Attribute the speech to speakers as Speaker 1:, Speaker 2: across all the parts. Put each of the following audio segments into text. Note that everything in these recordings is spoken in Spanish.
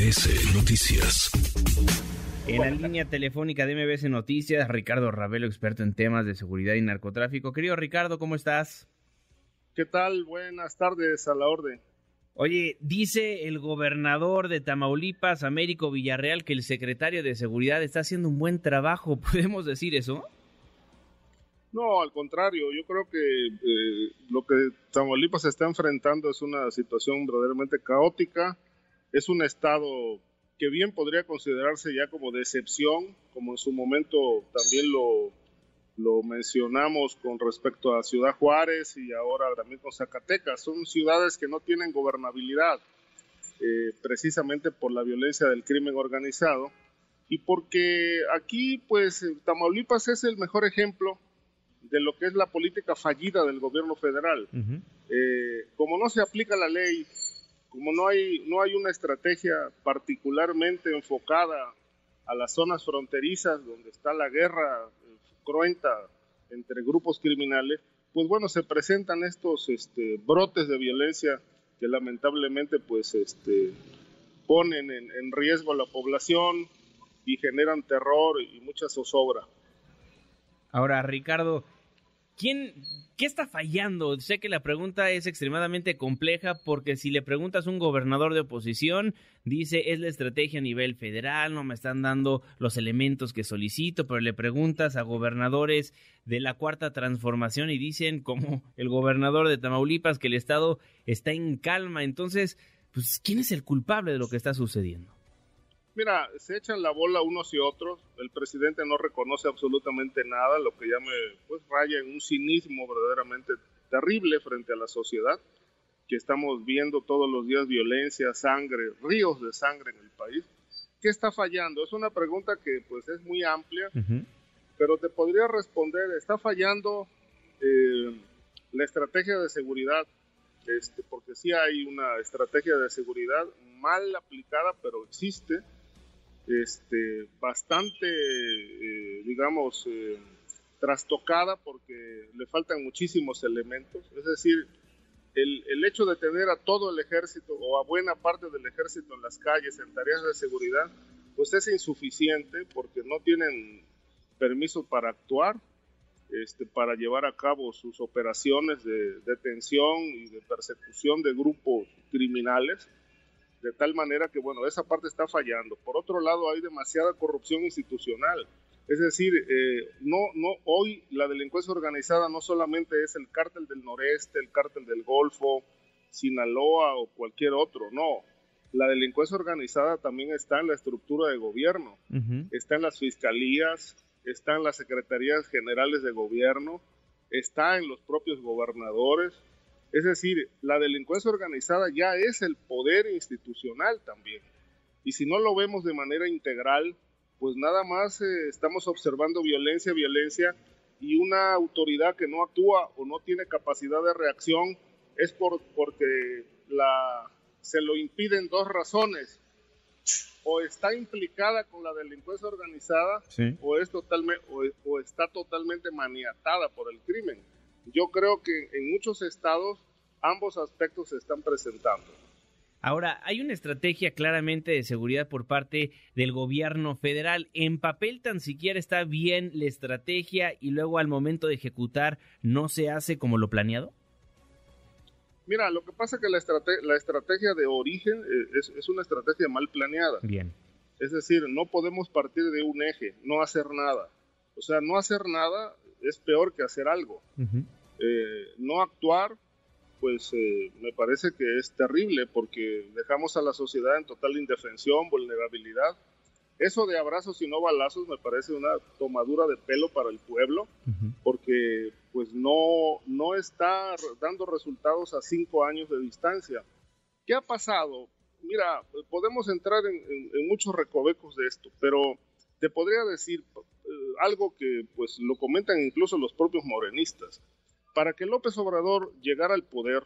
Speaker 1: MBS Noticias.
Speaker 2: En la línea telefónica de MBS Noticias, Ricardo Ravelo, experto en temas de seguridad y narcotráfico. Querido Ricardo, ¿cómo estás?
Speaker 3: ¿Qué tal? Buenas tardes, a la orden.
Speaker 2: Oye, dice el gobernador de Tamaulipas, Américo Villarreal, que el secretario de Seguridad está haciendo un buen trabajo. ¿Podemos decir eso?
Speaker 3: No, al contrario, yo creo que eh, lo que Tamaulipas está enfrentando es una situación verdaderamente caótica. Es un estado que bien podría considerarse ya como de excepción, como en su momento también lo, lo mencionamos con respecto a Ciudad Juárez y ahora también con Zacatecas. Son ciudades que no tienen gobernabilidad, eh, precisamente por la violencia del crimen organizado y porque aquí, pues, Tamaulipas es el mejor ejemplo de lo que es la política fallida del gobierno federal. Eh, como no se aplica la ley, como no hay, no hay una estrategia particularmente enfocada a las zonas fronterizas donde está la guerra eh, cruenta entre grupos criminales, pues bueno, se presentan estos este, brotes de violencia que lamentablemente pues este, ponen en, en riesgo a la población y generan terror y mucha zozobra.
Speaker 2: Ahora, Ricardo, ¿quién, ¿qué está fallando? Sé que la pregunta es extremadamente compleja porque si le preguntas a un gobernador de oposición, dice es la estrategia a nivel federal, no me están dando los elementos que solicito, pero le preguntas a gobernadores de la cuarta transformación y dicen como el gobernador de Tamaulipas que el Estado está en calma. Entonces, pues, ¿quién es el culpable de lo que está sucediendo?
Speaker 3: Mira, se echan la bola unos y otros. El presidente no reconoce absolutamente nada, lo que ya me pues, raya en un cinismo verdaderamente terrible frente a la sociedad, que estamos viendo todos los días violencia, sangre, ríos de sangre en el país. ¿Qué está fallando? Es una pregunta que pues es muy amplia, pero te podría responder, está fallando eh, la estrategia de seguridad, este, porque sí hay una estrategia de seguridad mal aplicada, pero existe este, bastante, eh, digamos, eh, trastocada porque le faltan muchísimos elementos. Es decir, el, hecho de tener a todo el ejército o a buena parte del ejército en las calles en tareas de seguridad, pues es insuficiente porque no tienen permiso para actuar, este, para llevar a cabo sus operaciones de detención y de persecución de grupos criminales de tal manera que, bueno, esa parte está fallando. Por otro lado, hay demasiada corrupción institucional. Es decir, eh, no, no, hoy la delincuencia organizada no solamente es el cártel del noreste, el cártel del Golfo, Sinaloa o cualquier otro, no. La delincuencia organizada también está en la estructura de gobierno, está en las fiscalías, está en las secretarías generales de gobierno, está en los propios gobernadores, es decir, la delincuencia organizada ya es el poder institucional también. Y si no lo vemos de manera integral, pues nada más eh, estamos observando violencia, violencia y una autoridad que no actúa o no tiene capacidad de reacción es por, porque la, se lo impiden dos razones. O está implicada con la delincuencia organizada o, es totalmente, o está totalmente maniatada por el crimen yo creo que en muchos estados ambos aspectos se están presentando.
Speaker 2: Ahora, hay una estrategia claramente de seguridad por parte del gobierno federal. En papel tan siquiera está bien la estrategia y luego al momento de ejecutar no se hace como lo planeado.
Speaker 3: Mira, lo que pasa es que la, la estrategia de origen eh, es, es, una estrategia mal planeada.
Speaker 2: Bien.
Speaker 3: Es decir, no podemos partir de un eje, no hacer nada. O sea, no hacer nada es peor que hacer algo. eh, no actuar, pues eh, me parece que es terrible porque dejamos a la sociedad en total indefensión, vulnerabilidad. Eso de abrazos y no balazos me parece una tomadura de pelo para el pueblo, porque pues no, no está dando resultados a cinco años de distancia. ¿Qué ha pasado? Mira, podemos entrar en, en, en muchos recovecos de esto, pero te podría decir algo que pues lo comentan incluso los propios morenistas. Para que López Obrador llegara al poder,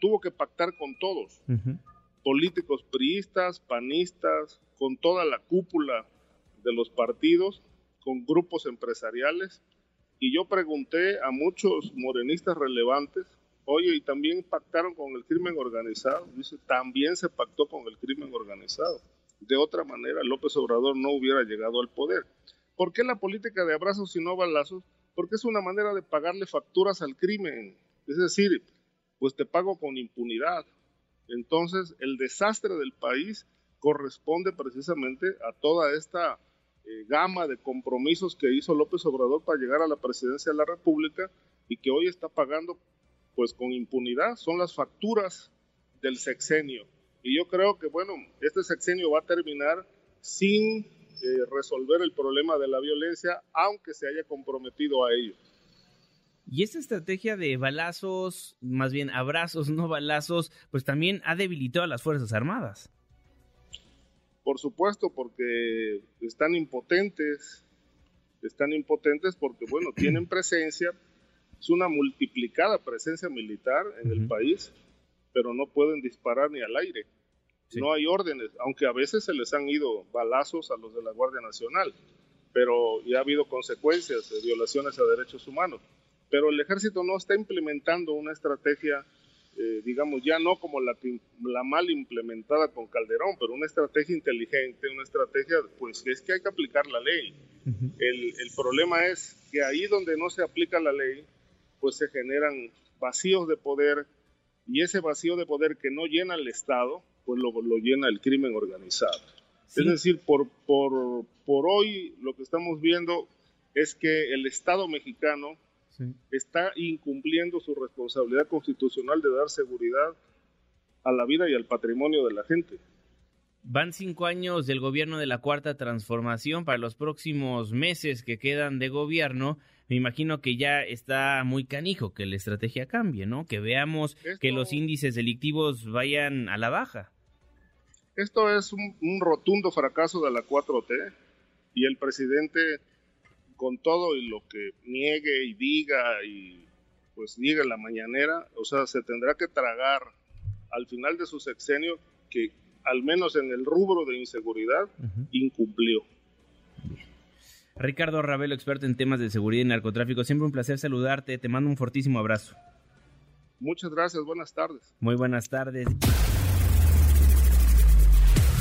Speaker 3: tuvo que pactar con todos, uh -huh. políticos priistas, panistas, con toda la cúpula de los partidos, con grupos empresariales. Y yo pregunté a muchos morenistas relevantes, oye, ¿y también pactaron con el crimen organizado? Dice, también se pactó con el crimen organizado. De otra manera, López Obrador no hubiera llegado al poder. ¿Por qué la política de abrazos y no balazos? Porque es una manera de pagarle facturas al crimen. Es decir, pues te pago con impunidad. Entonces, el desastre del país corresponde precisamente a toda esta eh, gama de compromisos que hizo López Obrador para llegar a la presidencia de la República y que hoy está pagando pues con impunidad. Son las facturas del sexenio. Y yo creo que, bueno, este sexenio va a terminar sin eh, resolver el problema de la violencia, aunque se haya comprometido a ello.
Speaker 2: Y esta estrategia de balazos, más bien abrazos, no balazos, pues también ha debilitado a las Fuerzas Armadas.
Speaker 3: Por supuesto, porque están impotentes, están impotentes porque, bueno, tienen presencia, es una multiplicada presencia militar en el país, pero no pueden disparar ni al aire. No hay órdenes, aunque a veces se les han ido balazos a los de la Guardia Nacional, pero ya ha habido consecuencias de violaciones a derechos humanos. Pero el ejército no está implementando una estrategia eh, digamos, ya no como la, la mal implementada con Calderón, pero una estrategia inteligente, una estrategia, pues es que hay que aplicar la ley. el, el, problema es que ahí donde no se aplica la ley, pues se generan vacíos de poder y ese vacío de poder que no llena el Estado, pues lo, lo llena el crimen organizado. Es decir, por, por, por hoy lo que estamos viendo es que el Estado mexicano está incumpliendo su responsabilidad constitucional de dar seguridad a la vida y al patrimonio de la gente.
Speaker 2: Van cinco años del gobierno de la Cuarta Transformación. Para los próximos meses que quedan de gobierno, me imagino que ya está muy canijo que la estrategia cambie, ¿no? Que veamos que los índices delictivos vayan a la baja.
Speaker 3: Esto es un, un rotundo fracaso de la 4T y el presidente con todo y lo que niegue y diga y pues diga la mañanera, o sea, se tendrá que tragar al final de su sexenio que al menos en el rubro de inseguridad incumplió.
Speaker 2: Ricardo Ravelo, experto en temas de seguridad y narcotráfico, siempre un placer saludarte, te mando un fortísimo abrazo.
Speaker 3: Muchas gracias, buenas tardes.
Speaker 2: Muy buenas tardes